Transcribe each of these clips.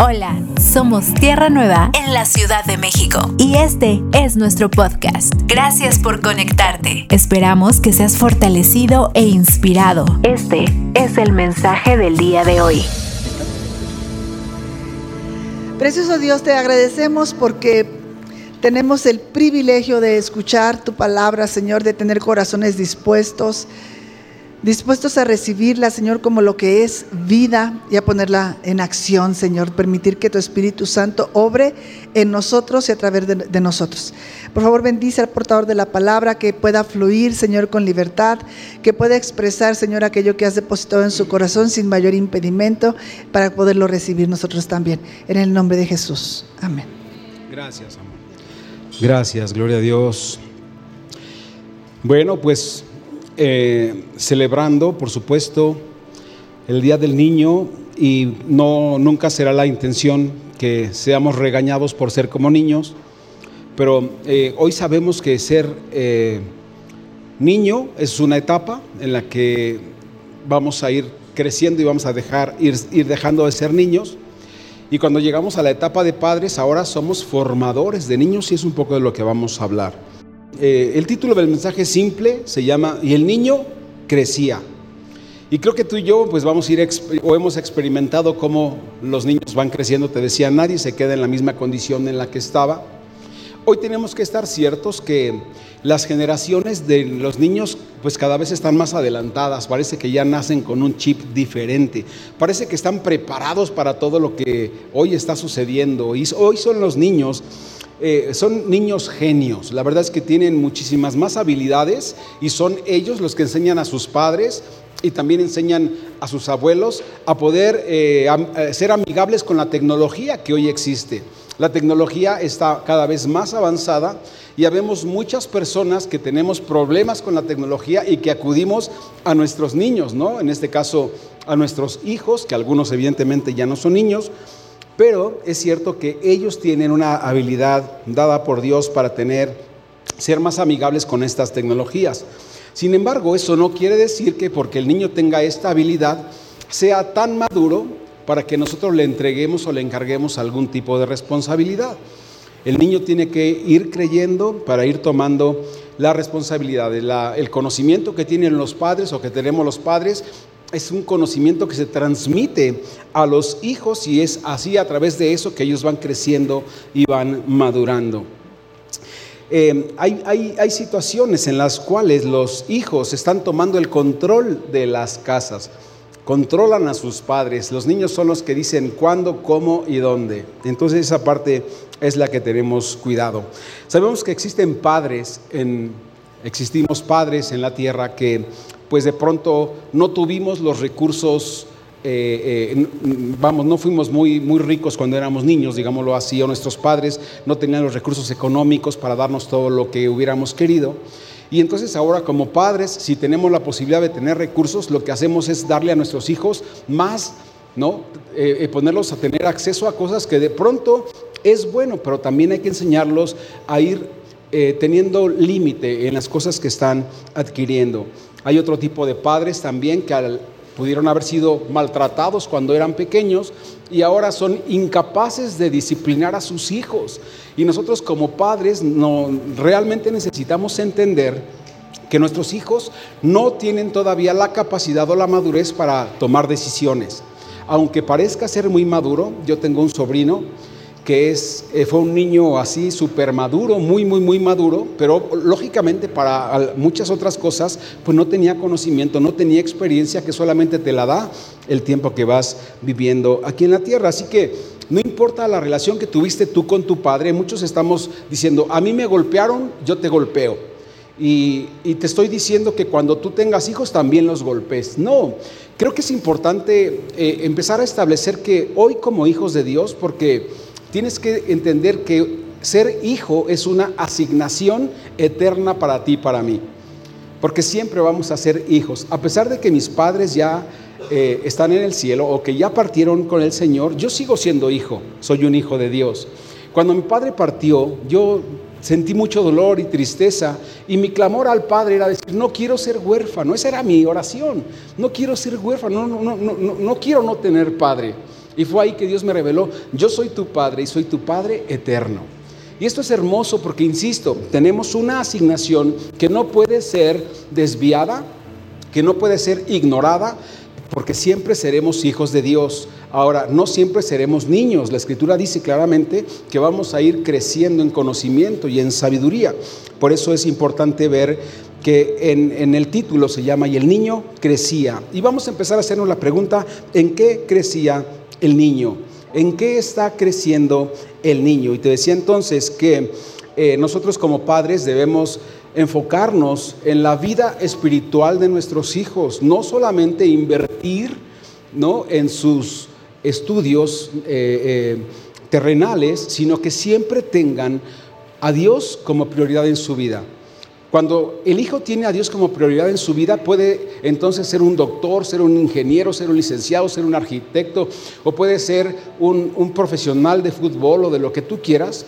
Hola, somos Tierra Nueva en la Ciudad de México y este es nuestro podcast. Gracias por conectarte. Esperamos que seas fortalecido e inspirado. Este es el mensaje del día de hoy. Precioso Dios, te agradecemos porque tenemos el privilegio de escuchar tu palabra, Señor, de tener corazones dispuestos dispuestos a recibirla, Señor, como lo que es vida y a ponerla en acción, Señor. Permitir que tu Espíritu Santo obre en nosotros y a través de, nosotros. Por favor, bendice al portador de la palabra, que pueda fluir, Señor, con libertad, que pueda expresar, Señor, aquello que has depositado en su corazón sin mayor impedimento para poderlo recibir nosotros también. En el nombre de Jesús. Amén. Gracias, amor. Gracias, gloria a Dios. Bueno, pues eh, celebrando, por supuesto, el Día del Niño y no, nunca será la intención que seamos regañados por ser como niños, pero eh, hoy sabemos que ser eh, niño es una etapa en la que vamos a ir creciendo y vamos a dejar, ir, ir dejando de ser niños. Y cuando llegamos a la etapa de padres, ahora somos formadores de niños y es un poco de lo que vamos a hablar. Eh, el título del mensaje simple se llama Y el niño crecía. Y creo que tú y yo pues vamos a ir o hemos experimentado cómo los niños van creciendo. Te decía, nadie se queda en la misma condición en la que estaba. Hoy tenemos que estar ciertos que las generaciones de los niños pues cada vez están más adelantadas, parece que ya nacen con un chip diferente, parece que están preparados para todo lo que hoy está sucediendo. Y hoy son los niños eh, son niños genios. La verdad es que tienen muchísimas más habilidades y son ellos los que enseñan a sus padres y también enseñan a sus abuelos a poder eh, eh, ser amigables con la tecnología que hoy existe. La tecnología está cada vez más avanzada y habemos muchas personas que tenemos problemas con la tecnología y que acudimos a nuestros niños, ¿no? En este caso a nuestros hijos, que algunos evidentemente ya no son niños, pero es cierto que ellos tienen una habilidad dada por Dios para tener, ser más amigables con estas tecnologías. Sin embargo, eso no quiere decir que porque el niño tenga esta habilidad sea tan maduro para que nosotros le entreguemos o le encarguemos algún tipo de responsabilidad. El niño tiene que ir creyendo para ir tomando la responsabilidad, el conocimiento que tienen los padres o que tenemos los padres es un conocimiento que se transmite a los hijos y es así a través de eso que ellos van creciendo y van madurando. Eh, hay, hay, situaciones en las cuales los hijos están tomando el control de las casas, controlan a sus padres, los niños son los que dicen cuándo, cómo y dónde. Entonces esa parte es la que tenemos cuidado. Sabemos que existen padres en, existimos padres en la tierra que pues de pronto no tuvimos los recursos, eh, eh, vamos, no fuimos muy, muy ricos cuando éramos niños, digámoslo así, o nuestros padres no tenían los recursos económicos para darnos todo lo que hubiéramos querido. Y entonces ahora como padres, si tenemos la posibilidad de tener recursos, lo que hacemos es darle a nuestros hijos más, ¿no? Eh, ponerlos a tener acceso a cosas que de pronto es bueno, pero también hay que enseñarlos a ir teniendo límite en las cosas que están adquiriendo. Hay otro tipo de padres también que pudieron haber sido maltratados cuando eran pequeños y ahora son incapaces de disciplinar a sus hijos. Y nosotros como padres no, realmente necesitamos entender que nuestros hijos no tienen todavía la capacidad o la madurez para tomar decisiones. Aunque parezca ser muy maduro, yo tengo un sobrino que es, eh, fue un niño así súper maduro, muy, muy, muy maduro, pero lógicamente para muchas otras cosas, pues no tenía conocimiento, no tenía experiencia que solamente te la da el tiempo que vas viviendo aquí en la tierra. Así que no importa la relación que tuviste tú con tu padre, muchos estamos diciendo, a mí me golpearon, yo te golpeo. Y, te estoy diciendo que cuando tú tengas hijos también los golpes. No, creo que es importante eh, empezar a establecer que hoy como hijos de Dios, porque tienes que entender que ser hijo es una asignación eterna para ti y para mí. Porque siempre vamos a ser hijos. A pesar de que mis padres ya eh, están en el cielo o que ya partieron con el Señor, yo sigo siendo hijo. Soy un hijo de Dios. Cuando mi padre partió, yo sentí mucho dolor y tristeza y mi clamor al Padre era decir, no quiero ser huérfano, esa era mi oración, no quiero ser huérfano, no, no, no, no, no quiero no tener padre. Y fue ahí que Dios me reveló, yo soy tu Padre y soy tu Padre eterno. Y esto es hermoso porque, insisto, tenemos una asignación que no puede ser desviada, que no puede ser ignorada, porque siempre seremos hijos de Dios. Ahora, no siempre seremos niños. La escritura dice claramente que vamos a ir creciendo en conocimiento y en sabiduría. Por eso es importante ver que en, el título se llama Y el niño crecía. Y vamos a empezar a hacernos la pregunta, ¿en qué crecía el niño? ¿En qué está creciendo el niño? Y te decía entonces que eh, nosotros como padres debemos enfocarnos en la vida espiritual de nuestros hijos, no solamente invertir ¿no? en sus estudios eh, eh, terrenales, sino que siempre tengan a Dios como prioridad en su vida. Cuando el hijo tiene a Dios como prioridad en su vida, puede entonces ser un doctor, ser un ingeniero, ser un licenciado, ser un arquitecto, o puede ser un, profesional de fútbol o de lo que tú quieras,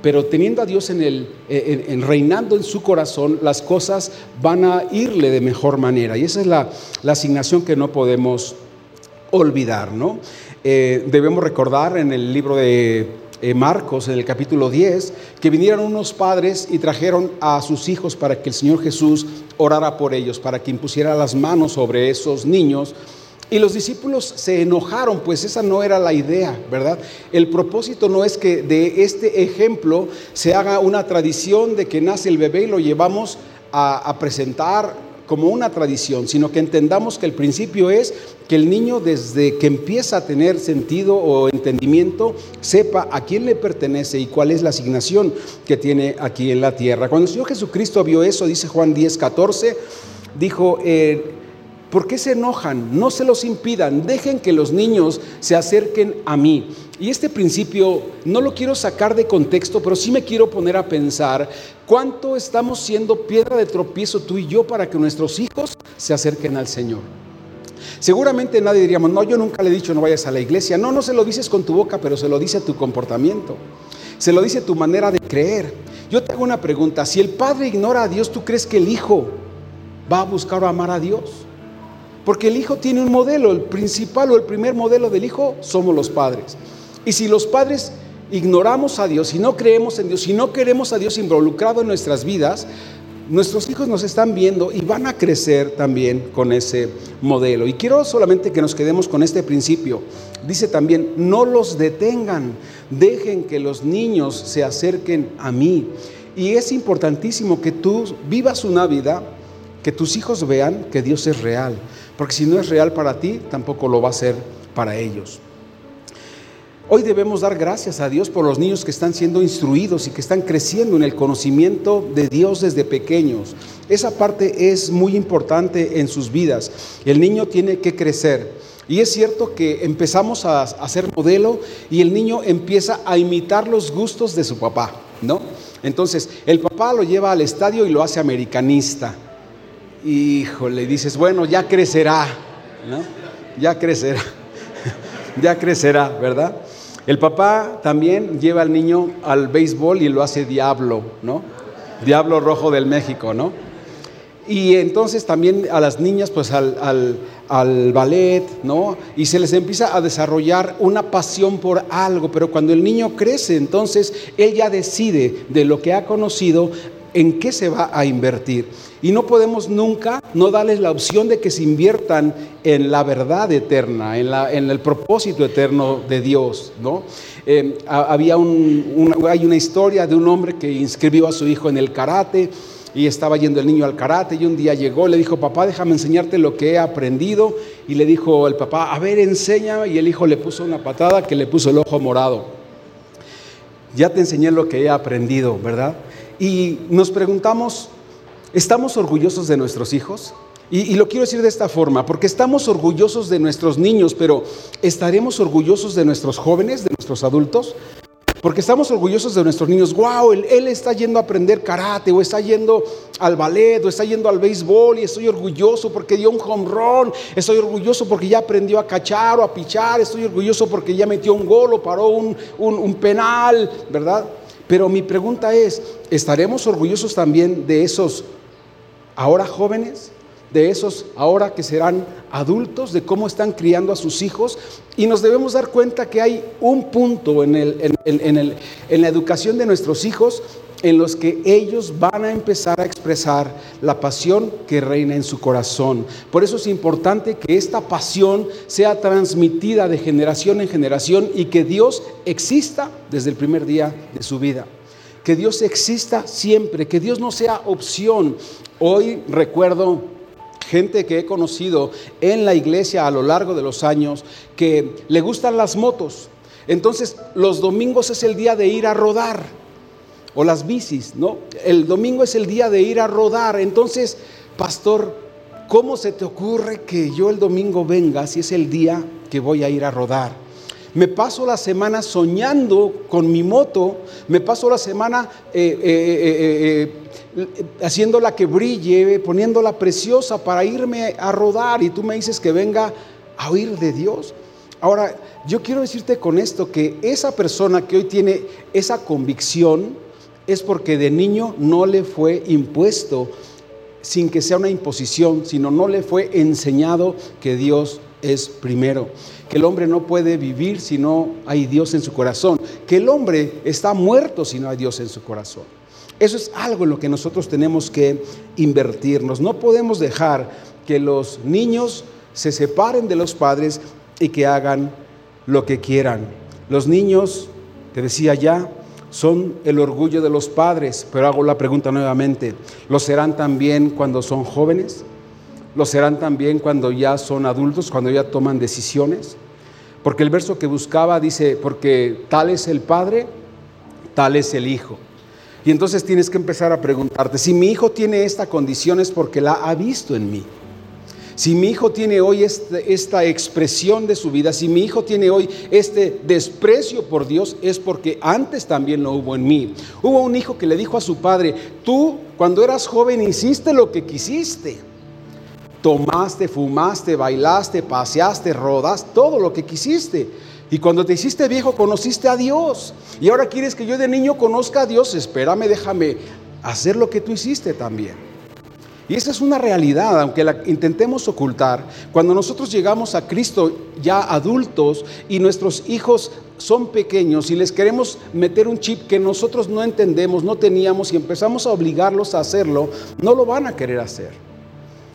pero teniendo a Dios en el, en, reinando en su corazón, las cosas van a irle de mejor manera. Y esa es la, asignación que no podemos olvidar, ¿no? Eh, debemos recordar en el libro de eh, Marcos, en el capítulo 10, que vinieron unos padres y trajeron a sus hijos para que el Señor Jesús orara por ellos, para que impusiera las manos sobre esos niños y los discípulos se enojaron, pues esa no era la idea, ¿verdad? El propósito no es que de este ejemplo se haga una tradición de que nace el bebé y lo llevamos a, presentar como una tradición, sino que entendamos que el principio es que el niño desde que empieza a tener sentido o entendimiento sepa a quién le pertenece y cuál es la asignación que tiene aquí en la tierra. Cuando el Señor Jesucristo vio eso, dice Juan 10, 14, dijo, eh, ¿Por qué se enojan? No se los impidan, dejen que los niños se acerquen a mí. Y este principio no lo quiero sacar de contexto, pero sí me quiero poner a pensar cuánto estamos siendo piedra de tropiezo tú y yo para que nuestros hijos se acerquen al Señor. Seguramente nadie diríamos, no, yo nunca le he dicho no vayas a la iglesia. No, no se lo dices con tu boca, pero se lo dice tu comportamiento. Se lo dice tu manera de creer. Yo te hago una pregunta, si el padre ignora a Dios, ¿tú crees que el hijo va a buscar o amar a Dios? Porque el hijo tiene un modelo, el principal o el primer modelo del hijo somos los padres. Y si los padres ignoramos a Dios, si no creemos en Dios, si no queremos a Dios involucrado en nuestras vidas, nuestros hijos nos están viendo y van a crecer también con ese modelo. Y quiero solamente que nos quedemos con este principio. Dice también, no los detengan, dejen que los niños se acerquen a mí. Y es importantísimo que tú vivas una vida, que tus hijos vean que Dios es real. Porque si no es real para ti, tampoco lo va a ser para ellos. Hoy debemos dar gracias a Dios por los niños que están siendo instruidos y que están creciendo en el conocimiento de Dios desde pequeños. Esa parte es muy importante en sus vidas. El niño tiene que crecer. Y es cierto que empezamos a hacer modelo y el niño empieza a imitar los gustos de su papá, ¿no? Entonces, el papá lo lleva al estadio y lo hace americanista híjole, dices, bueno, ya crecerá, ¿no? Ya crecerá, ya crecerá, ¿verdad? El papá también lleva al niño al béisbol y lo hace diablo, ¿no? Diablo rojo del México, ¿no? Y entonces también a las niñas, pues al, al, al, ballet, ¿no? Y se les empieza a desarrollar una pasión por algo, pero cuando el niño crece, entonces él ya decide de lo que ha conocido en qué se va a invertir. Y no podemos nunca no darles la opción de que se inviertan en la verdad eterna, en, la, en el propósito eterno de Dios. ¿no? Eh, había un, hay una historia de un hombre que inscribió a su hijo en el karate y estaba yendo el niño al karate y un día llegó, le dijo, papá, déjame enseñarte lo que he aprendido. Y le dijo el papá, a ver, enséñame. Y el hijo le puso una patada que le puso el ojo morado. Ya te enseñé lo que he aprendido, ¿verdad? Y nos preguntamos, ¿Estamos orgullosos de nuestros hijos? Y, lo quiero decir de esta forma, porque estamos orgullosos de nuestros niños, pero ¿estaremos orgullosos de nuestros jóvenes, de nuestros adultos? Porque estamos orgullosos de nuestros niños. Wow, él, está yendo a aprender karate, o está yendo al ballet, o está yendo al béisbol, y estoy orgulloso porque dio un home run. Estoy orgulloso porque ya aprendió a cachar o a pichar. Estoy orgulloso porque ya metió un gol o paró un, un penal, ¿verdad? Pero mi pregunta es: ¿estaremos orgullosos también de esos ahora jóvenes, de esos ahora que serán adultos, de cómo están criando a sus hijos. Y nos debemos dar cuenta que hay un punto en, el, en la educación de nuestros hijos en los que ellos van a empezar a expresar la pasión que reina en su corazón. Por eso es importante que esta pasión sea transmitida de generación en generación y que Dios exista desde el primer día de su vida. Que Dios exista siempre, que Dios no sea opción. Hoy recuerdo gente que he conocido en la iglesia a lo largo de los años que le gustan las motos. Entonces los domingos es el día de ir a rodar o las bicis, ¿no? El domingo es el día de ir a rodar. Entonces, pastor, ¿cómo se te ocurre que yo el domingo venga si es el día que voy a ir a rodar? Me paso la semana soñando con mi moto, me paso la semana eh, eh, eh, haciéndola que brille, poniéndola preciosa para irme a rodar y tú me dices que venga a oír de Dios. Ahora, yo quiero decirte con esto que esa persona que hoy tiene esa convicción, es porque de niño no le fue impuesto, sin que sea una imposición, sino no le fue enseñado que Dios es primero, que el hombre no puede vivir si no hay Dios en su corazón, que el hombre está muerto si no hay Dios en su corazón. Eso es algo en lo que nosotros tenemos que invertirnos. No podemos dejar que los niños se separen de los padres y que hagan lo que quieran. Los niños, te decía ya, son el orgullo de los padres, pero hago la pregunta nuevamente, ¿lo serán también cuando son jóvenes? ¿Lo serán también cuando ya son adultos, cuando ya toman decisiones? Porque el verso que buscaba dice, porque tal es el padre, tal es el hijo. Y entonces tienes que empezar a preguntarte, si mi hijo tiene esta condición es porque la ha visto en mí. Si mi hijo tiene hoy este, esta expresión de su vida, si mi hijo tiene hoy este desprecio por Dios, es porque antes también lo hubo en mí. Hubo un hijo que le dijo a su padre, tú cuando eras joven hiciste lo que quisiste. Tomaste, fumaste, bailaste, paseaste, rodaste, todo lo que quisiste. Y cuando te hiciste viejo conociste a Dios. Y ahora quieres que yo de niño conozca a Dios. Espérame, déjame hacer lo que tú hiciste también. Y esa es una realidad, aunque la intentemos ocultar. Cuando nosotros llegamos a Cristo ya adultos y nuestros hijos son pequeños y les queremos meter un chip que nosotros no entendemos, no teníamos y empezamos a obligarlos a hacerlo, no lo van a querer hacer.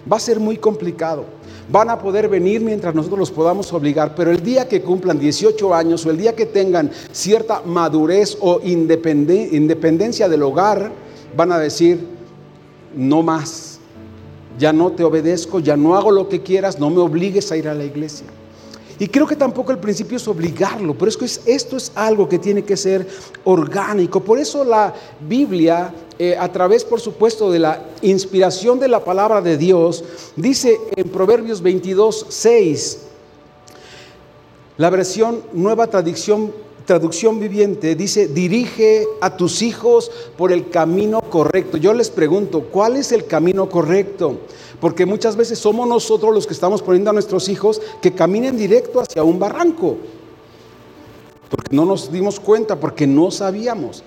Va a ser muy complicado. Van a poder venir mientras nosotros los podamos obligar, pero el día que cumplan 18 años o el día que tengan cierta madurez o independencia del hogar, van a decir, no más ya no te obedezco, ya no hago lo que quieras, no me obligues a ir a la iglesia. Y creo que tampoco el principio es obligarlo, pero es que esto es algo que tiene que ser orgánico. Por eso la Biblia, eh, a través, por supuesto, de la inspiración de la palabra de Dios, dice en Proverbios 22, 6, la versión nueva tradición traducción viviente dice, dirige a tus hijos por el camino correcto. Yo les pregunto, ¿cuál es el camino correcto? Porque muchas veces somos nosotros los que estamos poniendo a nuestros hijos que caminen directo hacia un barranco. Porque no nos dimos cuenta, porque no sabíamos.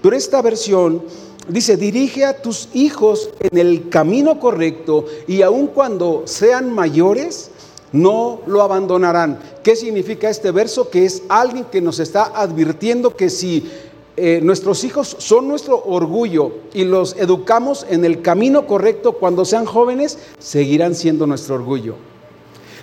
Pero esta versión dice, dirige a tus hijos en el camino correcto y aun cuando sean mayores, no lo abandonarán. ¿Qué significa este verso? Que es alguien que nos está advirtiendo que si eh, nuestros hijos son nuestro orgullo y los educamos en el camino correcto cuando sean jóvenes, seguirán siendo nuestro orgullo.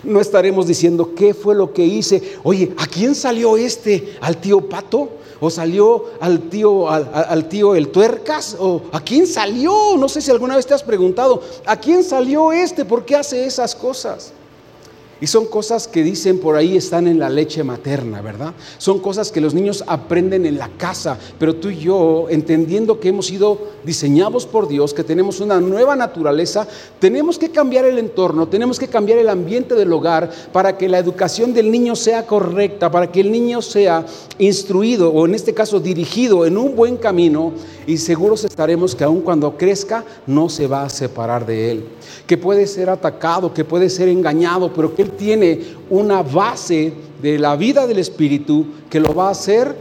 No estaremos diciendo qué fue lo que hice. Oye, ¿a quién salió este? ¿Al tío Pato? ¿O salió al tío, al tío el tuercas? ¿O a quién salió? No sé si alguna vez te has preguntado, ¿a quién salió este? ¿Por qué hace esas cosas? Y son cosas que dicen por ahí están en la leche materna, ¿verdad? Son cosas que los niños aprenden en la casa, pero tú y yo, entendiendo que hemos sido diseñados por Dios, que tenemos una nueva naturaleza, tenemos que cambiar el entorno, tenemos que cambiar el ambiente del hogar para que la educación del niño sea correcta, para que el niño sea instruido o en este caso dirigido en un buen camino y seguros estaremos que aun cuando crezca no se va a separar de él, que puede ser atacado, que puede ser engañado, pero que él tiene una base de la vida del Espíritu que lo va a hacer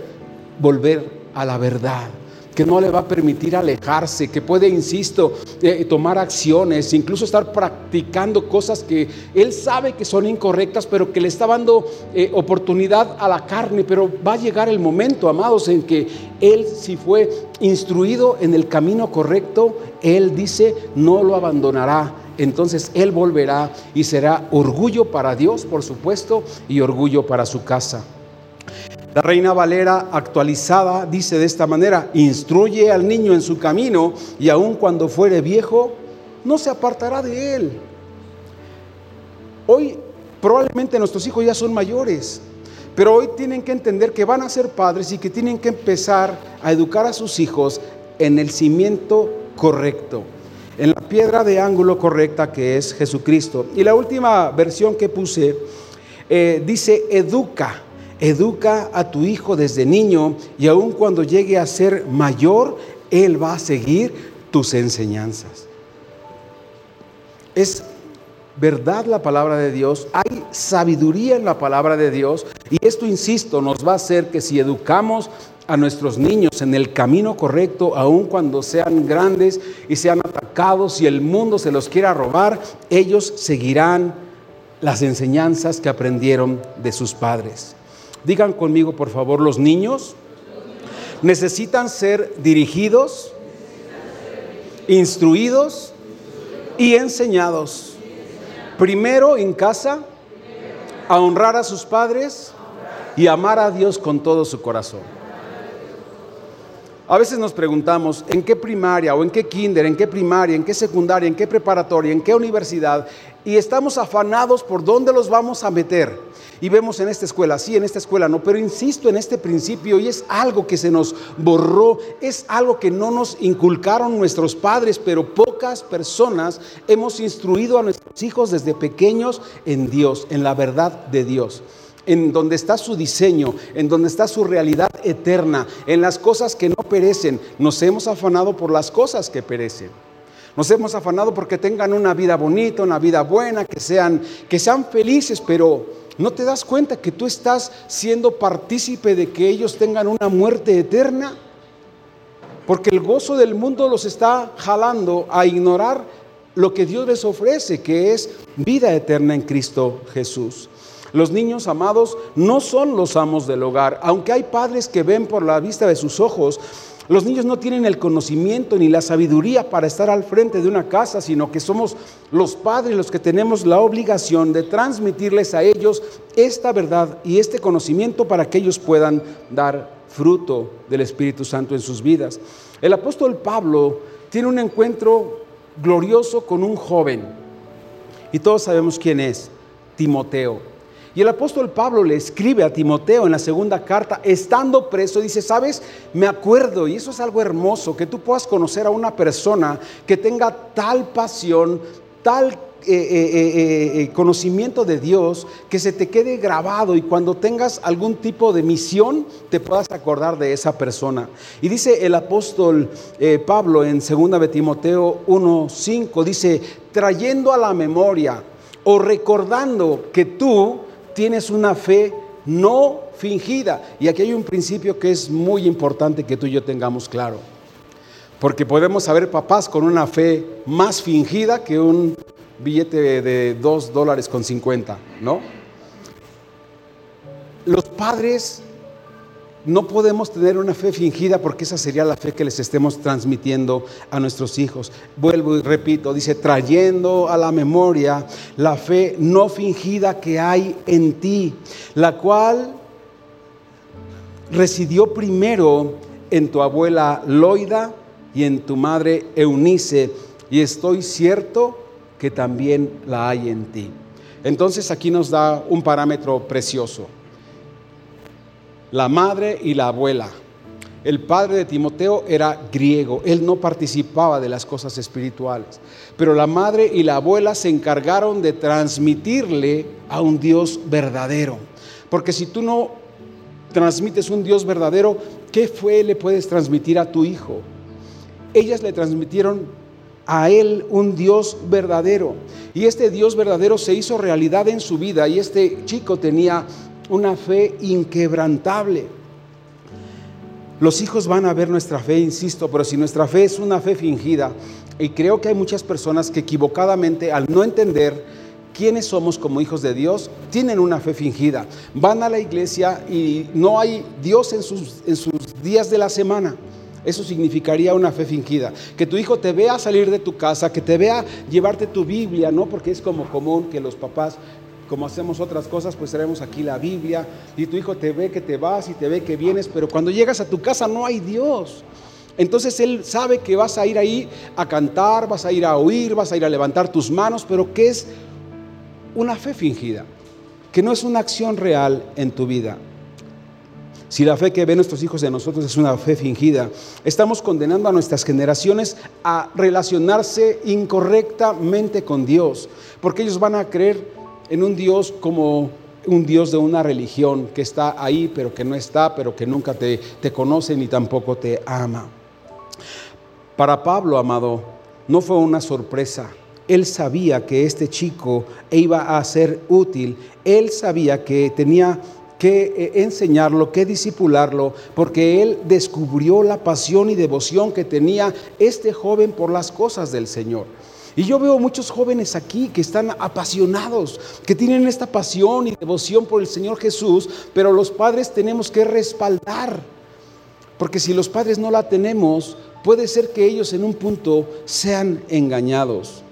volver a la verdad. que no le va a permitir alejarse, que puede, insisto, eh, tomar acciones, incluso estar practicando cosas que él sabe que son incorrectas, pero que le está dando eh, oportunidad a la carne. Pero va a llegar el momento, amados, en que él, si fue instruido en el camino correcto, él dice, no lo abandonará entonces Él volverá y será orgullo para Dios, por supuesto, y orgullo para su casa. La Reina Valera actualizada dice de esta manera, instruye al niño en su camino y aun cuando fuere viejo, no se apartará de él. Hoy probablemente nuestros hijos ya son mayores, pero hoy tienen que entender que van a ser padres y que tienen que empezar a educar a sus hijos en el cimiento correcto en la piedra de ángulo correcta que es Jesucristo. Y la última versión que puse eh, dice, educa, educa a tu hijo desde niño y aun cuando llegue a ser mayor, él va a seguir tus enseñanzas. Es verdad la palabra de Dios, hay sabiduría en la palabra de Dios y esto, insisto, nos va a hacer que si educamos a nuestros niños en el camino correcto, aun cuando sean grandes y sean atacados y el mundo se los quiera robar, ellos seguirán las enseñanzas que aprendieron de sus padres. Digan conmigo, por favor, los niños necesitan ser dirigidos, instruidos y enseñados. Primero en casa, a honrar a sus padres y amar a Dios con todo su corazón. A veces nos preguntamos en qué primaria o en qué kinder, en qué primaria, en qué secundaria, en qué preparatoria, en qué universidad, y estamos afanados por dónde los vamos a meter. Y vemos en esta escuela, sí, en esta escuela no, pero insisto en este principio y es algo que se nos borró, es algo que no nos inculcaron nuestros padres, pero pocas personas hemos instruido a nuestros hijos desde pequeños en Dios, en la verdad de Dios en donde está su diseño, en donde está su realidad eterna, en las cosas que no perecen. Nos hemos afanado por las cosas que perecen. Nos hemos afanado porque tengan una vida bonita, una vida buena, que sean, que sean felices, pero no te das cuenta que tú estás siendo partícipe de que ellos tengan una muerte eterna. Porque el gozo del mundo los está jalando a ignorar lo que Dios les ofrece, que es vida eterna en Cristo Jesús. Los niños amados no son los amos del hogar, aunque hay padres que ven por la vista de sus ojos. Los niños no tienen el conocimiento ni la sabiduría para estar al frente de una casa, sino que somos los padres los que tenemos la obligación de transmitirles a ellos esta verdad y este conocimiento para que ellos puedan dar fruto del Espíritu Santo en sus vidas. El apóstol Pablo tiene un encuentro glorioso con un joven y todos sabemos quién es, Timoteo. Y el apóstol Pablo le escribe a Timoteo en la segunda carta, estando preso, dice, sabes, me acuerdo, y eso es algo hermoso, que tú puedas conocer a una persona que tenga tal pasión, tal eh, eh, eh, conocimiento de Dios, que se te quede grabado y cuando tengas algún tipo de misión, te puedas acordar de esa persona. Y dice el apóstol Pablo en segunda de Timoteo 1.5, dice, trayendo a la memoria o recordando que tú tienes una fe no fingida. Y aquí hay un principio que es muy importante que tú y yo tengamos claro. Porque podemos saber papás con una fe más fingida que un billete de dos dólares con 50, ¿no? Los padres no podemos tener una fe fingida porque esa sería la fe que les estemos transmitiendo a nuestros hijos. Vuelvo y repito, dice, trayendo a la memoria la fe no fingida que hay en ti, la cual residió primero en tu abuela Loida y en tu madre Eunice, y estoy cierto que también la hay en ti. Entonces aquí nos da un parámetro precioso la madre y la abuela. El padre de Timoteo era griego, él no participaba de las cosas espirituales, pero la madre y la abuela se encargaron de transmitirle a un Dios verdadero. Porque si tú no transmites un Dios verdadero, ¿qué fue le puedes transmitir a tu hijo? Ellas le transmitieron a él un Dios verdadero. Y este Dios verdadero se hizo realidad en su vida y este chico tenía una fe inquebrantable. Los hijos van a ver nuestra fe, insisto, pero si nuestra fe es una fe fingida, y creo que hay muchas personas que equivocadamente, al no entender quiénes somos como hijos de Dios, tienen una fe fingida. Van a la iglesia y no hay Dios en sus, en sus días de la semana. Eso significaría una fe fingida. Que tu hijo te vea salir de tu casa, que te vea llevarte tu Biblia, ¿no? Porque es como común que los papás, como hacemos otras cosas, pues traemos aquí la Biblia y tu hijo te ve que te vas y te ve que vienes, pero cuando llegas a tu casa no hay Dios. Entonces Él sabe que vas a ir ahí a cantar, vas a ir a oír, vas a ir a levantar tus manos, pero que es una fe fingida, que no es una acción real en tu vida. Si la fe que ven nuestros hijos de nosotros es una fe fingida, estamos condenando a nuestras generaciones a relacionarse incorrectamente con Dios, porque ellos van a creer en un Dios como un Dios de una religión que está ahí, pero que no está, pero que nunca te, te conoce ni tampoco te ama. Para Pablo, amado, no fue una sorpresa. Él sabía que este chico iba a ser útil. Él sabía que tenía que eh, enseñarlo, que disipularlo, porque él descubrió la pasión y devoción que tenía este joven por las cosas del Señor. Y yo veo muchos jóvenes aquí que están apasionados, que tienen esta pasión y devoción por el Señor Jesús, pero los padres tenemos que respaldar, porque si los padres no la tenemos, puede ser que ellos en un punto sean engañados.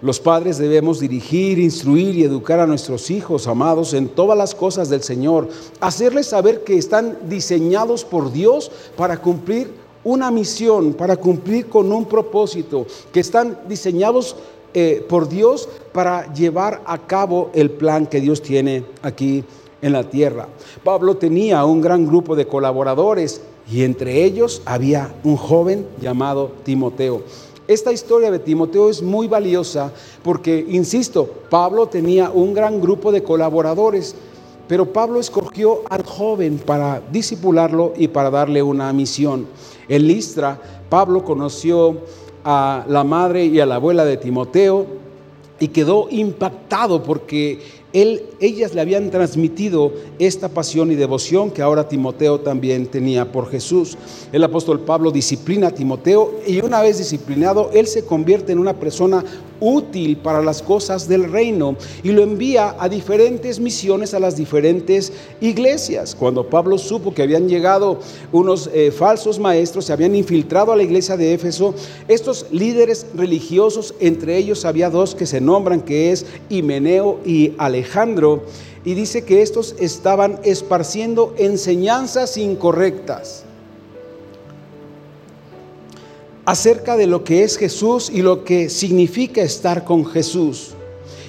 Los padres debemos dirigir, instruir y educar a nuestros hijos amados en todas las cosas del Señor, hacerles saber que están diseñados por Dios para cumplir una misión, para cumplir con un propósito, que están diseñados eh, por Dios para llevar a cabo el plan que Dios tiene aquí en la tierra. Pablo tenía un gran grupo de colaboradores y entre ellos había un joven llamado Timoteo. Esta historia de Timoteo es muy valiosa porque, insisto, Pablo tenía un gran grupo de colaboradores, pero Pablo escogió al joven para disipularlo y para darle una misión. En Listra, Pablo conoció a la madre y a la abuela de Timoteo y quedó impactado porque ellas le habían transmitido esta pasión y devoción que ahora Timoteo también tenía por Jesús. El apóstol Pablo disciplina a Timoteo y una vez disciplinado, él se convierte en una persona útil para las cosas del reino y lo envía a diferentes misiones a las diferentes iglesias. Cuando Pablo supo que habían llegado unos eh, falsos maestros, se habían infiltrado a la iglesia de Éfeso, estos líderes religiosos, entre ellos había dos que se nombran, que es Himeneo y Alejandro, y dice que estos estaban esparciendo enseñanzas incorrectas acerca de lo que es Jesús y lo que significa estar con Jesús.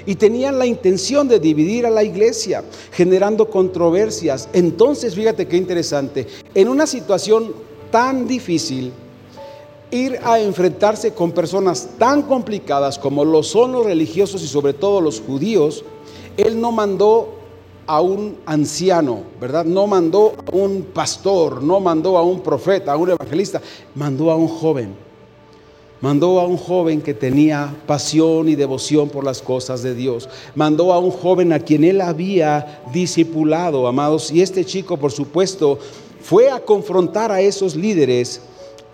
Y tenían la intención de dividir a la iglesia, generando controversias. Entonces, fíjate qué interesante, en una situación tan difícil, ir a enfrentarse con personas tan complicadas como lo son los religiosos y sobre todo los judíos, él no mandó a un anciano, ¿verdad? No mandó a un pastor, no mandó a un profeta, a un evangelista, mandó a un joven Mandó a un joven que tenía pasión y devoción por las cosas de Dios. Mandó a un joven a quien él había discipulado, amados. Y este chico, por supuesto, fue a confrontar a esos líderes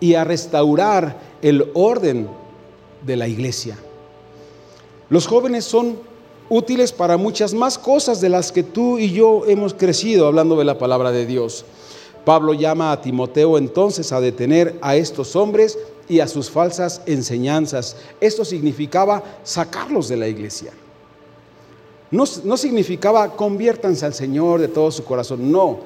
y a restaurar el orden de la iglesia. Los jóvenes son útiles para muchas más cosas de las que tú y yo hemos crecido hablando de la palabra de Dios. Pablo llama a Timoteo entonces a detener a estos hombres y a sus falsas enseñanzas. Esto significaba sacarlos de la iglesia. No, no, significaba conviértanse al Señor de todo su corazón, no.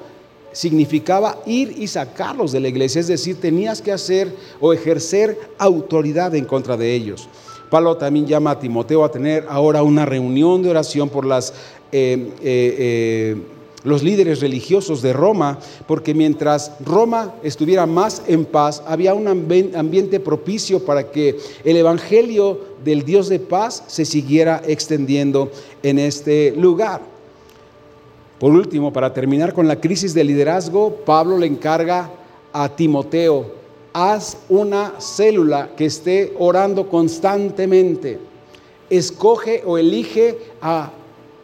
Significaba ir y sacarlos de la iglesia, es decir, tenías que hacer o ejercer autoridad en contra de ellos. Pablo también llama a Timoteo a tener ahora una reunión de oración por las eh, eh, eh, los líderes religiosos de Roma, porque mientras Roma estuviera más en paz, había un ambiente propicio para que el Evangelio del Dios de paz se siguiera extendiendo en este lugar. Por último, para terminar con la crisis de liderazgo, Pablo le encarga a Timoteo, haz una célula que esté orando constantemente. Escoge o elige a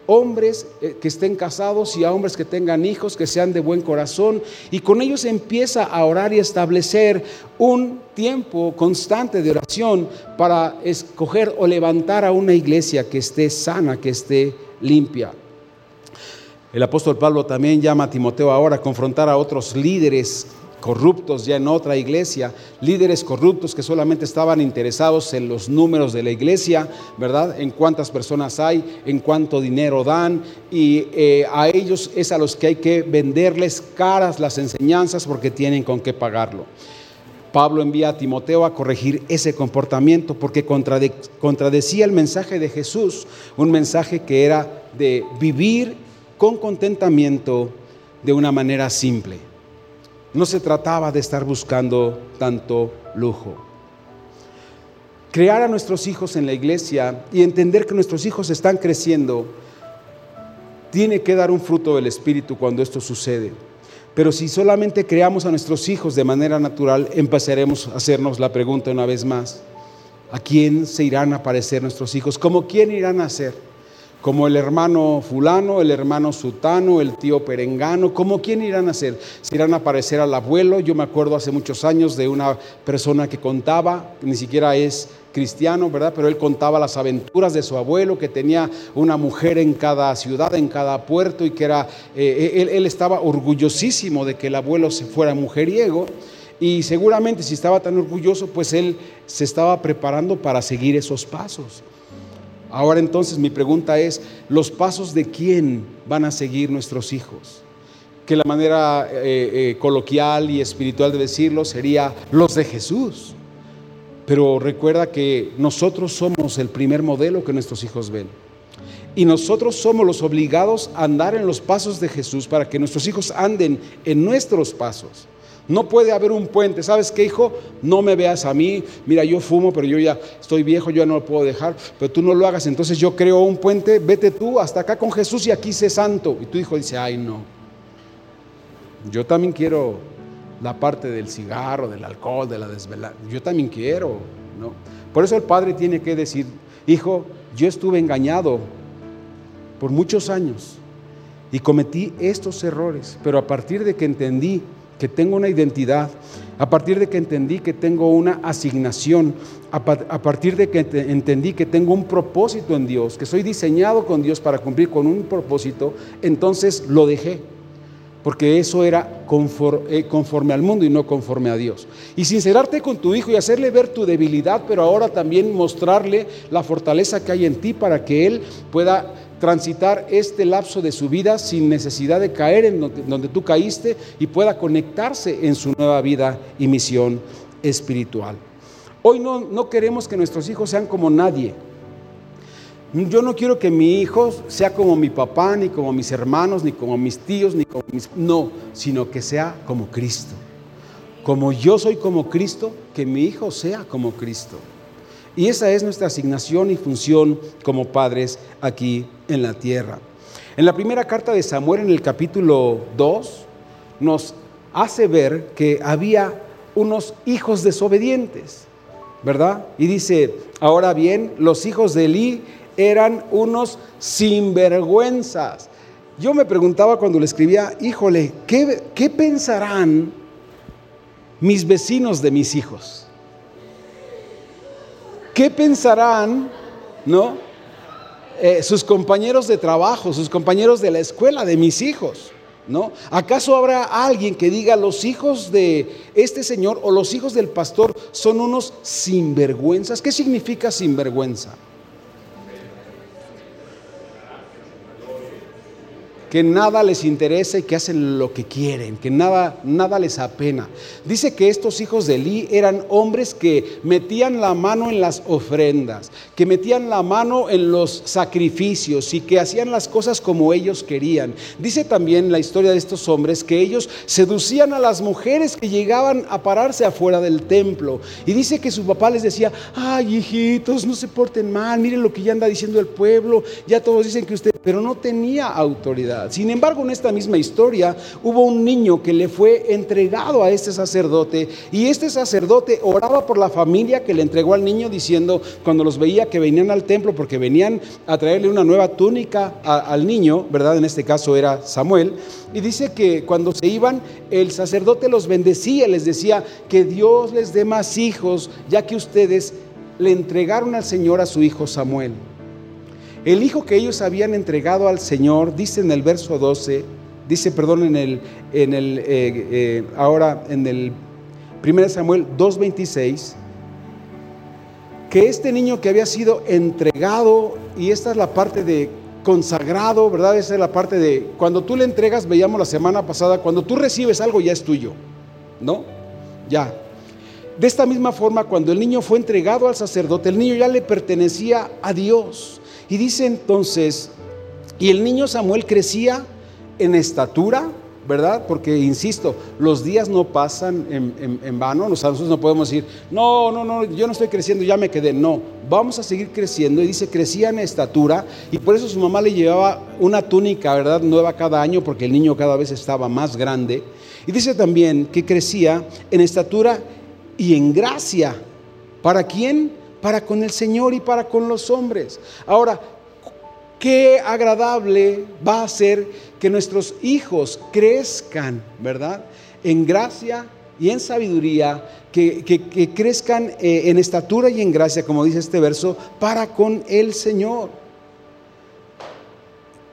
hombres eh, que estén casados y a hombres que tengan hijos, que sean de buen corazón. Y con ellos empieza a orar y establecer un tiempo constante de oración para escoger o levantar a una iglesia que esté sana, que esté limpia. El apóstol Pablo también llama a Timoteo ahora a confrontar a otros líderes corruptos ya en otra iglesia, líderes corruptos que solamente estaban interesados en los números de la iglesia, ¿verdad? En cuántas personas hay, en cuánto dinero dan, y eh, a ellos es a los que hay que venderles caras las enseñanzas porque tienen con qué pagarlo. Pablo envía a Timoteo a corregir ese comportamiento porque contradecía el mensaje de Jesús, un mensaje que era de vivir con contentamiento de una manera simple. No se trataba de estar buscando tanto lujo. Crear a nuestros hijos en la iglesia y entender que nuestros hijos están creciendo tiene que dar un fruto del Espíritu cuando esto sucede. Pero si solamente creamos a nuestros hijos de manera natural, empezaremos a hacernos la pregunta una vez más. ¿A quién se irán a parecer nuestros hijos? ¿Cómo quién irán a ser? Como el hermano fulano, el hermano sutano, el tío perengano, como quién irán a ser? ¿Se irán a parecer al abuelo? Yo me acuerdo hace muchos años de una persona que contaba, ni siquiera es cristiano, ¿verdad? Pero él contaba las aventuras de su abuelo, que tenía una mujer en cada ciudad, en cada puerto, y que era, eh, él, él estaba orgullosísimo de que el abuelo se fuera mujeriego. Y seguramente si estaba tan orgulloso, pues él se estaba preparando para seguir esos pasos. Ahora entonces mi pregunta es, ¿los pasos de quién van a seguir nuestros hijos? Que la manera eh, eh, coloquial y espiritual de decirlo sería los de Jesús. Pero recuerda que nosotros somos el primer modelo que nuestros hijos ven. Y nosotros somos los obligados a andar en los pasos de Jesús para que nuestros hijos anden en nuestros pasos. No puede haber un puente. ¿Sabes qué, hijo? No me veas a mí. Mira, yo fumo, pero yo ya estoy viejo, yo no lo puedo dejar. Pero tú no lo hagas. Entonces yo creo un puente. Vete tú hasta acá con Jesús y aquí sé santo. Y tu hijo dice, ay, no. Yo también quiero la parte del cigarro, del alcohol, de la desvelada. Yo también quiero, ¿no? Por eso el padre tiene que decir, hijo, yo estuve engañado por muchos años y cometí estos errores, pero a partir de que entendí que tengo una identidad, a partir de que entendí que tengo una asignación, a, partir de que entendí que tengo un propósito en Dios, que soy diseñado con Dios para cumplir con un propósito, entonces lo dejé, porque eso era conforme, conforme al mundo y no conforme a Dios. Y sincerarte con tu hijo y hacerle ver tu debilidad, pero ahora también mostrarle la fortaleza que hay en ti para que él pueda transitar este lapso de su vida sin necesidad de caer en donde, tú caíste y pueda conectarse en su nueva vida y misión espiritual. Hoy no, no queremos que nuestros hijos sean como nadie. Yo no quiero que mi hijo sea como mi papá, ni como mis hermanos, ni como mis tíos, ni como mis... No, sino que sea como Cristo. Como yo soy como Cristo, que mi hijo sea como Cristo. Y esa es nuestra asignación y función como padres aquí en la tierra. En la primera carta de Samuel, en el capítulo 2, nos hace ver que había unos hijos desobedientes, ¿verdad? Y dice, ahora bien, los hijos de Eli eran unos sinvergüenzas. Yo me preguntaba cuando le escribía, híjole, ¿qué, qué pensarán mis vecinos de mis hijos? ¿Qué pensarán, no? Eh, sus compañeros de trabajo, sus compañeros de la escuela, de mis hijos, ¿no? ¿Acaso habrá alguien que diga los hijos de este señor o los hijos del pastor son unos sinvergüenzas? ¿Qué significa sinvergüenza? Que nada les interesa y que hacen lo que quieren, que nada, nada les apena. Dice que estos hijos de Eli eran hombres que metían la mano en las ofrendas, que metían la mano en los sacrificios y que hacían las cosas como ellos querían. Dice también la historia de estos hombres que ellos seducían a las mujeres que llegaban a pararse afuera del templo. Y dice que su papá les decía, ay hijitos, no se porten mal, miren lo que ya anda diciendo el pueblo, ya todos dicen que usted, pero no tenía autoridad. Sin embargo, en esta misma historia hubo un niño que le fue entregado a este sacerdote y este sacerdote oraba por la familia que le entregó al niño diciendo cuando los veía que venían al templo porque venían a traerle una nueva túnica al niño, ¿verdad? En este caso era Samuel. Y dice que cuando se iban, el sacerdote los bendecía, les decía que Dios les dé más hijos, ya que ustedes le entregaron al Señor a su hijo Samuel. El hijo que ellos habían entregado al Señor, dice en el verso 12, dice, perdón, en el, en el eh, eh, ahora en el 1 Samuel 2.26, que este niño que había sido entregado, y esta es la parte de consagrado, ¿verdad? Esa es la parte de, cuando tú le entregas, veíamos la semana pasada, cuando tú recibes algo ya es tuyo, ¿no? Ya. De esta misma forma, cuando el niño fue entregado al sacerdote, el niño ya le pertenecía a Dios. Y dice entonces, y el niño Samuel crecía en estatura, ¿verdad? Porque, insisto, los días no pasan en, vano, nosotros no podemos decir, no, no, no, yo no estoy creciendo, ya me quedé, no, vamos a seguir creciendo. Y dice, crecía en estatura, y por eso su mamá le llevaba una túnica, ¿verdad? Nueva cada año, porque el niño cada vez estaba más grande. Y dice también que crecía en estatura y en gracia. ¿Para quién? Para con el Señor y para con los hombres. Ahora, qué agradable va a ser que nuestros hijos crezcan, ¿verdad? En gracia y en sabiduría, que, crezcan eh, en estatura y en gracia, como dice este verso, para con el Señor.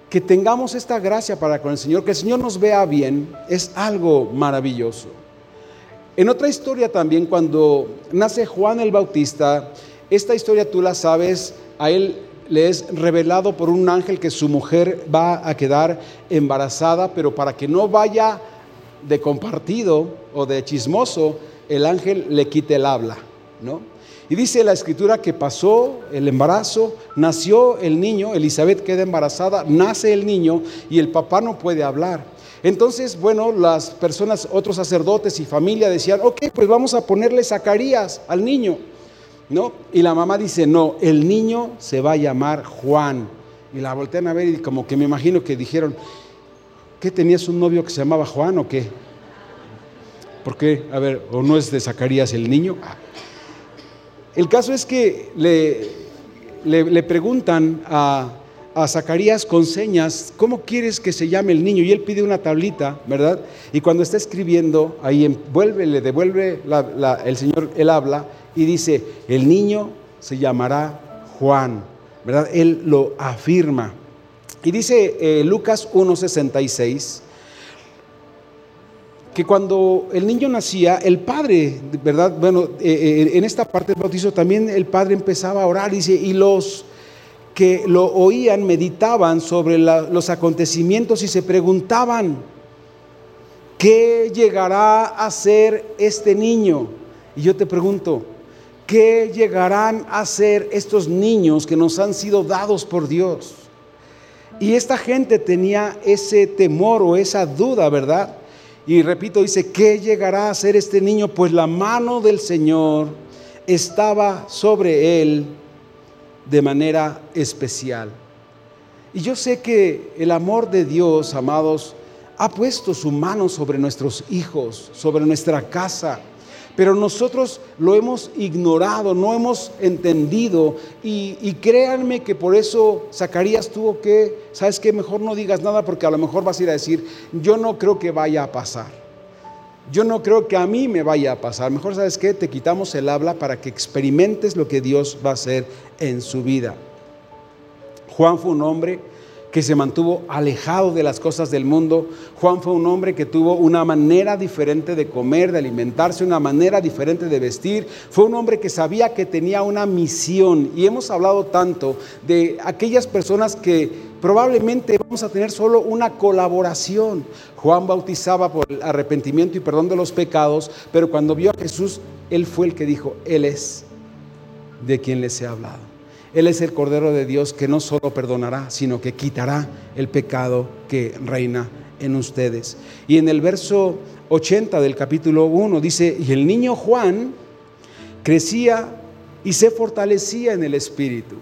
Que tengamos esta gracia para con el Señor, que el Señor nos vea bien, es algo maravilloso. En otra historia también, cuando nace Juan el Bautista, esta historia tú la sabes, a él le es revelado por un ángel que su mujer va a quedar embarazada, pero para que no vaya de compartido o de chismoso, el ángel le quite el habla, ¿no? Y dice la escritura que pasó el embarazo, nació el niño, Elizabeth queda embarazada, nace el niño y el papá no puede hablar. Entonces, bueno, las personas, otros sacerdotes y familia decían, ok, pues vamos a ponerle Zacarías al niño. ¿No? Y la mamá dice, no, el niño se va a llamar Juan. Y la voltean a ver y como que me imagino que dijeron, ¿qué tenías un novio que se llamaba Juan o qué? ¿Por qué? A ver, ¿o no es de Zacarías el niño? Ah. El caso es que le, le, preguntan a, a, Zacarías con señas, ¿cómo quieres que se llame el niño? Y él pide una tablita, ¿verdad? Y cuando está escribiendo, ahí envuelve, le devuelve el Señor, él habla y dice, el niño se llamará Juan, ¿verdad? Él lo afirma. Y dice eh, Lucas 1.66, que cuando el niño nacía, el padre, ¿verdad? Bueno, eh, eh, en esta parte del bautizo también el padre empezaba a orar, dice, y los que lo oían meditaban sobre los acontecimientos y se preguntaban, ¿qué llegará a ser este niño? Y yo te pregunto, ¿Qué llegarán a ser estos niños que nos han sido dados por Dios? Y esta gente tenía ese temor o esa duda, ¿verdad? Y repito, dice, ¿qué llegará a ser este niño? Pues la mano del Señor estaba sobre él de manera especial. Y yo sé que el amor de Dios, amados, ha puesto su mano sobre nuestros hijos, sobre nuestra casa, pero nosotros lo hemos ignorado, no hemos entendido y, créanme que por eso Zacarías tuvo que, ¿sabes qué? Mejor no digas nada porque a lo mejor vas a ir a decir, yo no creo que vaya a pasar. Yo no creo que a mí me vaya a pasar. Mejor, ¿sabes qué? Te quitamos el habla para que experimentes lo que Dios va a hacer en su vida. Juan fue un hombre que se mantuvo alejado de las cosas del mundo. Juan fue un hombre que tuvo una manera diferente de comer, de alimentarse, una manera diferente de vestir. Fue un hombre que sabía que tenía una misión. Y hemos hablado tanto de aquellas personas que probablemente vamos a tener solo una colaboración. Juan bautizaba por el arrepentimiento y perdón de los pecados, pero cuando vio a Jesús, él fue el que dijo, Él es de quien les he hablado. Él es el Cordero de Dios que no solo perdonará, sino que quitará el pecado que reina en ustedes. Y en el verso 80 del capítulo 1 dice, y el niño Juan crecía y se fortalecía en el Espíritu.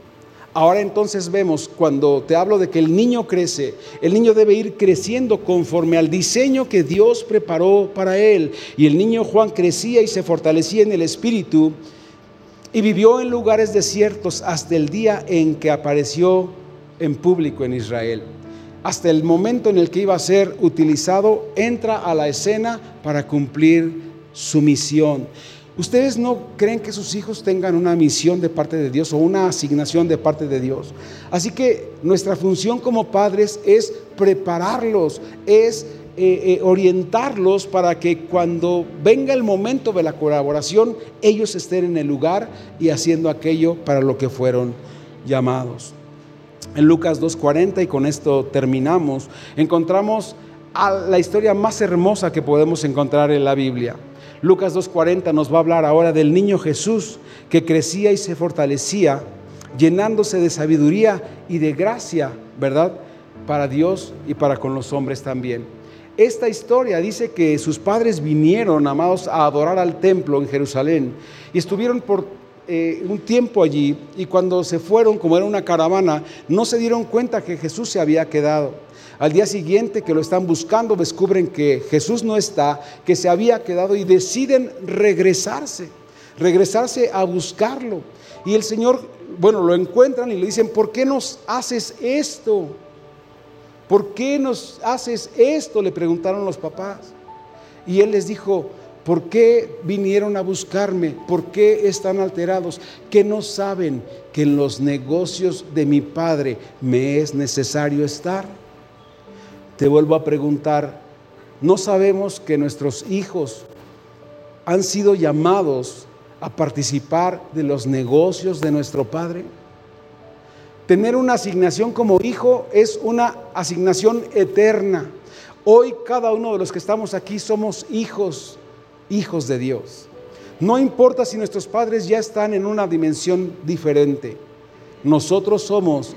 Ahora entonces vemos, cuando te hablo de que el niño crece, el niño debe ir creciendo conforme al diseño que Dios preparó para él. Y el niño Juan crecía y se fortalecía en el espíritu y vivió en lugares desiertos hasta el día en que apareció en público en Israel. Hasta el momento en el que iba a ser utilizado, entra a la escena para cumplir su misión. ¿Ustedes no creen que sus hijos tengan una misión de parte de Dios o una asignación de parte de Dios? Así que nuestra función como padres es prepararlos, es eh, eh, orientarlos para que cuando venga el momento de la colaboración, ellos estén en el lugar y haciendo aquello para lo que fueron llamados. En Lucas 2.40, y con esto terminamos, encontramos a la historia más hermosa que podemos encontrar en la Biblia. Lucas 2.40 nos va a hablar ahora del niño Jesús que crecía y se fortalecía, llenándose de sabiduría y de gracia, ¿verdad? Para Dios y para con los hombres también. Esta historia dice que sus padres vinieron, amados, a adorar al templo en Jerusalén y estuvieron por eh, un tiempo allí y cuando se fueron, como era una caravana, no se dieron cuenta que Jesús se había quedado. Al día siguiente que lo están buscando, descubren que Jesús no está, que se había quedado y deciden regresarse, regresarse a buscarlo. Y el Señor, bueno, lo encuentran y le dicen, ¿por qué nos haces esto? ¿Por qué nos haces esto? Le preguntaron los papás. Y él les dijo, ¿por qué vinieron a buscarme? ¿Por qué están alterados? Que no saben que en los negocios de mi Padre me es necesario estar. Te vuelvo a preguntar, ¿no sabemos que nuestros hijos han sido llamados a participar de los negocios de nuestro Padre? Tener una asignación como hijo es una asignación eterna. Hoy cada uno de los que estamos aquí somos hijos, hijos de Dios. No importa si nuestros padres ya están en una dimensión diferente. Nosotros somos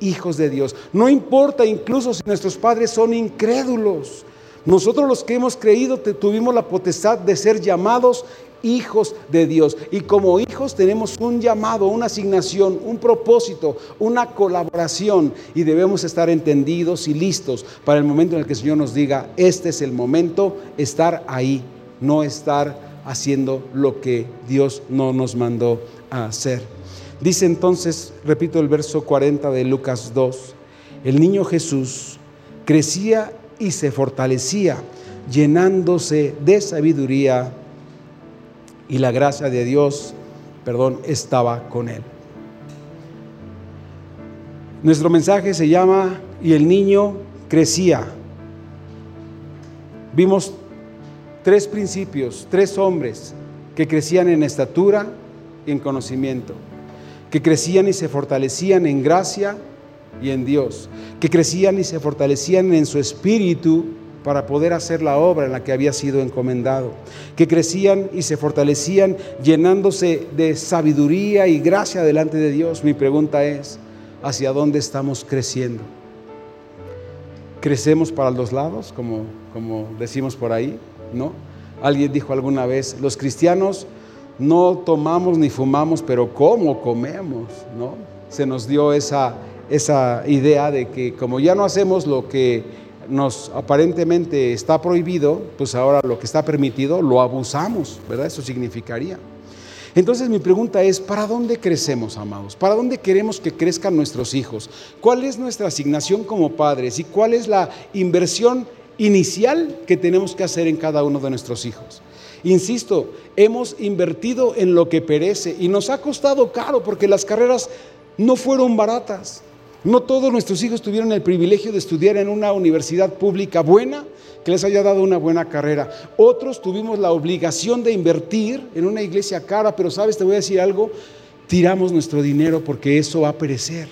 hijos de Dios. No importa incluso si nuestros padres son incrédulos. Nosotros los que hemos creído tuvimos la potestad de ser llamados hijos de Dios. Y como hijos tenemos un llamado, una asignación, un propósito, una colaboración. Y debemos estar entendidos y listos para el momento en el que el Señor nos diga, este es el momento, estar ahí, no estar haciendo lo que Dios no nos mandó a hacer. Dice entonces, repito el verso 40 de Lucas 2, el niño Jesús crecía y se fortalecía, llenándose de sabiduría y la gracia de Dios, perdón, estaba con él. Nuestro mensaje se llama y el niño crecía. Vimos tres principios, tres hombres que crecían en estatura y en conocimiento, que crecían y se fortalecían en gracia y en Dios, que crecían y se fortalecían en su espíritu para poder hacer la obra en la que había sido encomendado, que crecían y se fortalecían llenándose de sabiduría y gracia delante de Dios. Mi pregunta es, ¿hacia dónde estamos creciendo? ¿Crecemos para los lados, como, como decimos por ahí? ¿No? Alguien dijo alguna vez, los cristianos no tomamos ni fumamos, pero ¿cómo comemos? ¿No? Se nos dio esa, esa idea de que como ya no hacemos lo que nos aparentemente está prohibido, pues ahora lo que está permitido lo abusamos, ¿verdad? Eso significaría. Entonces mi pregunta es, ¿para dónde crecemos, amados? ¿Para dónde queremos que crezcan nuestros hijos? ¿Cuál es nuestra asignación como padres y cuál es la inversión inicial que tenemos que hacer en cada uno de nuestros hijos? Insisto, hemos invertido en lo que perece y nos ha costado caro porque las carreras no fueron baratas. No todos nuestros hijos tuvieron el privilegio de estudiar en una universidad pública buena que les haya dado una buena carrera. Otros tuvimos la obligación de invertir en una iglesia cara, pero sabes, te voy a decir algo, tiramos nuestro dinero porque eso va a perecer.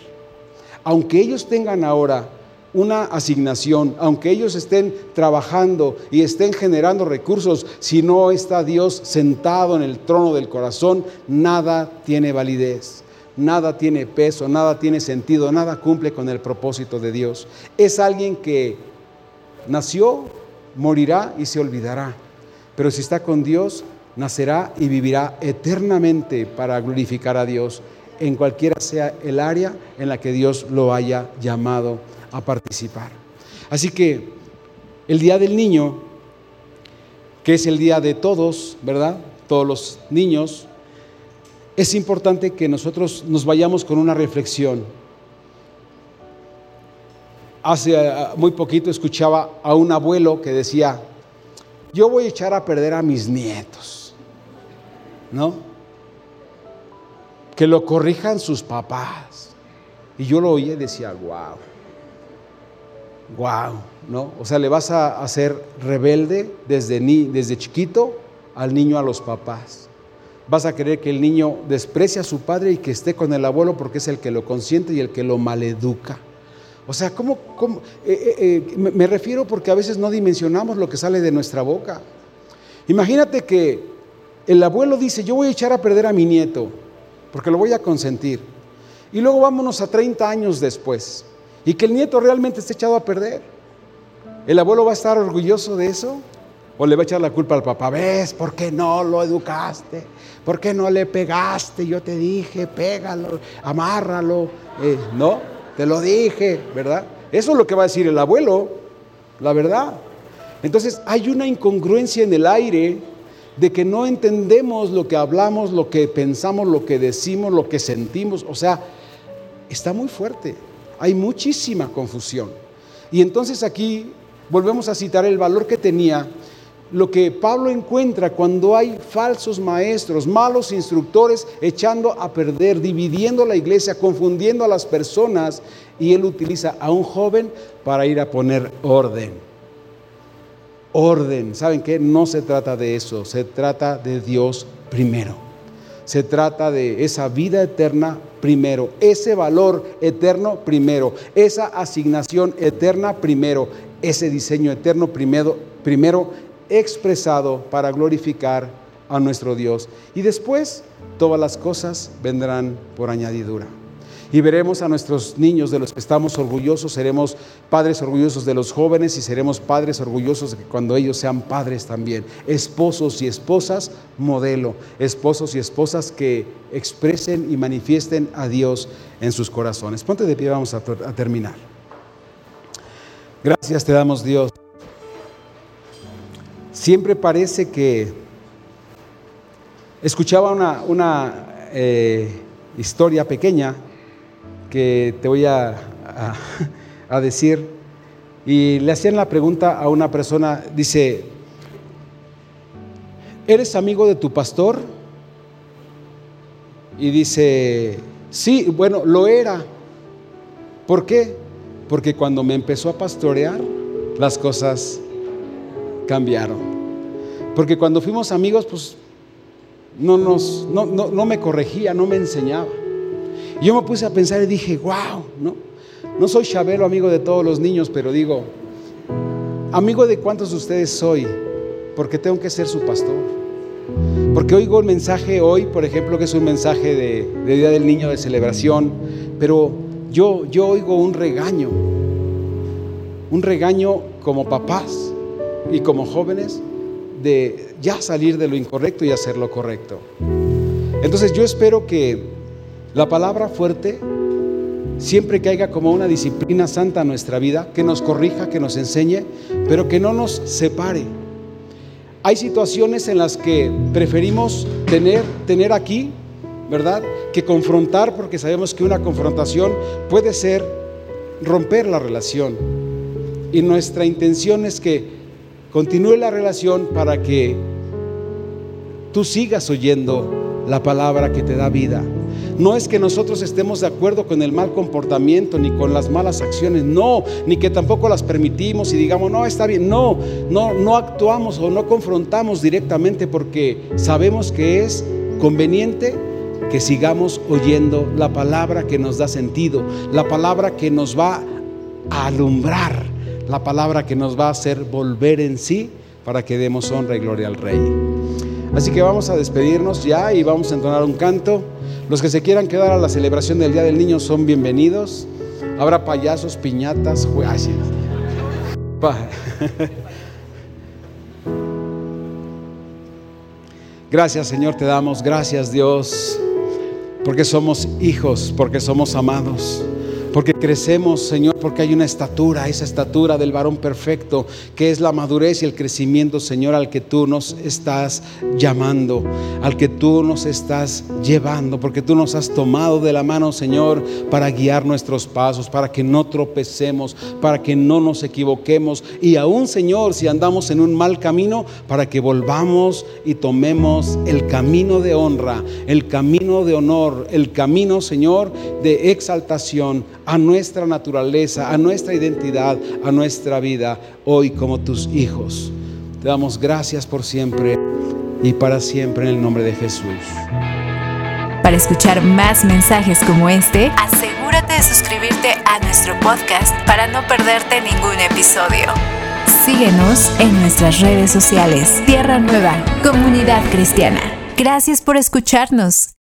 Aunque ellos tengan ahora una asignación, aunque ellos estén trabajando y estén generando recursos, si no está Dios sentado en el trono del corazón, nada tiene validez nada tiene peso, nada tiene sentido, nada cumple con el propósito de Dios. Es alguien que nació, morirá y se olvidará. Pero si está con Dios, nacerá y vivirá eternamente para glorificar a Dios. en cualquiera sea el área en la que Dios lo haya llamado a participar. Así que el Día del Niño, que es el día de todos, ¿verdad? Todos los niños, es importante que nosotros nos vayamos con una reflexión. Hace ah, muy poquito escuchaba a un abuelo que decía, yo voy a echar a perder a mis nietos, ¿no? Que lo corrijan sus papás. Y yo lo oí y decía, wow, wow, ¿no? O sea, le vas a hacer rebelde desde, ni, desde chiquito al niño a los papás. Vas a querer que el niño desprecie a su padre y que esté con el abuelo porque es el que lo consiente y el que lo maleduca. O sea, ¿cómo? cómo? Eh, eh, eh, me refiero porque a veces no dimensionamos lo que sale de nuestra boca. Imagínate que el abuelo dice, yo voy a echar a perder a mi nieto porque lo voy a consentir. Y luego vámonos a 30 años después y que el nieto realmente esté echado a perder. ¿El abuelo va a estar orgulloso de eso? ¿O le va a echar la culpa al papá? ¿Ves? ¿Por qué no lo educaste? ¿Por qué no le pegaste? Yo te dije, pégalo, amárralo. ¿No? te lo dije, ¿verdad? Eso es lo que va a decir el abuelo, la verdad. Entonces hay una incongruencia en el aire de que no entendemos lo que hablamos, lo que pensamos, lo que decimos, lo que sentimos. O sea, está muy fuerte. Hay muchísima confusión. Y entonces aquí volvemos a citar el valor que tenía lo que Pablo encuentra cuando hay falsos maestros, malos instructores echando a perder, dividiendo la iglesia, confundiendo a las personas y él utiliza a un joven para ir a poner orden. Orden, ¿saben qué? No se trata de eso, se trata de Dios primero. Se trata de esa vida eterna primero, ese valor eterno primero, esa asignación eterna primero, ese diseño eterno primero, primero expresado para glorificar a nuestro Dios. Y después todas las cosas vendrán por añadidura. Y veremos a nuestros niños de los que estamos orgullosos, seremos padres orgullosos de los jóvenes y seremos padres orgullosos de que cuando ellos sean padres también. Esposos y esposas modelo, esposos y esposas que expresen y manifiesten a Dios en sus corazones. Ponte de pie, vamos a, a terminar. Gracias te damos Dios. Siempre parece que escuchaba una, eh, historia pequeña que te voy a, a decir y le hacían la pregunta a una persona, dice, ¿eres amigo de tu pastor? Y dice, sí, bueno, lo era. ¿Por qué? Porque cuando me empezó a pastorear, las cosas cambiaron. Porque cuando fuimos amigos, pues no, nos, no, no, me corregía, no me enseñaba. Y yo me puse a pensar y dije, wow, ¿no? No soy Chabelo, amigo de todos los niños, pero digo, amigo de cuántos de ustedes soy, porque tengo que ser su pastor. Porque oigo el mensaje hoy, por ejemplo, que es un mensaje de, de Día del Niño, de celebración, pero yo, yo oigo un regaño, un regaño como papás y como jóvenes de ya salir de lo incorrecto y hacer lo correcto. Entonces yo espero que la palabra fuerte siempre caiga como una disciplina santa en nuestra vida, que nos corrija, que nos enseñe, pero que no nos separe. Hay situaciones en las que preferimos tener, tener aquí, ¿verdad? Que confrontar, porque sabemos que una confrontación puede ser romper la relación. Y nuestra intención es que continúe la relación para que tú sigas oyendo la palabra que te da vida. No es que nosotros estemos de acuerdo con el mal comportamiento ni con las malas acciones, no, ni que tampoco las permitimos y digamos, no, está bien, no, no, no actuamos o no confrontamos directamente porque sabemos que es conveniente que sigamos oyendo la palabra que nos da sentido, la palabra que nos va a alumbrar la palabra que nos va a hacer volver en sí para que demos honra y gloria al Rey. Así que vamos a despedirnos ya y vamos a entonar un canto. Los que se quieran quedar a la celebración del Día del Niño son bienvenidos. Habrá payasos, piñatas, jueces. Gracias Señor, te damos. Gracias Dios porque somos hijos, porque somos amados. Porque crecemos, Señor, porque hay una estatura, esa estatura del varón perfecto, que es la madurez y el crecimiento, Señor, al que tú nos estás llamando, al que tú nos estás llevando, porque tú nos has tomado de la mano, Señor, para guiar nuestros pasos, para que no tropecemos, para que no nos equivoquemos. Y aún, Señor, si andamos en un mal camino, para que volvamos y tomemos el camino de honra, el camino de honor, el camino, Señor, de exaltación a nuestra a nuestra identidad, a nuestra vida hoy como tus hijos. Te damos gracias por siempre y para siempre en el nombre de Jesús. Para escuchar más mensajes como este, asegúrate de suscribirte a nuestro podcast para no perderte ningún episodio. Síguenos en nuestras redes sociales. Tierra Nueva, Comunidad Cristiana. Gracias por escucharnos.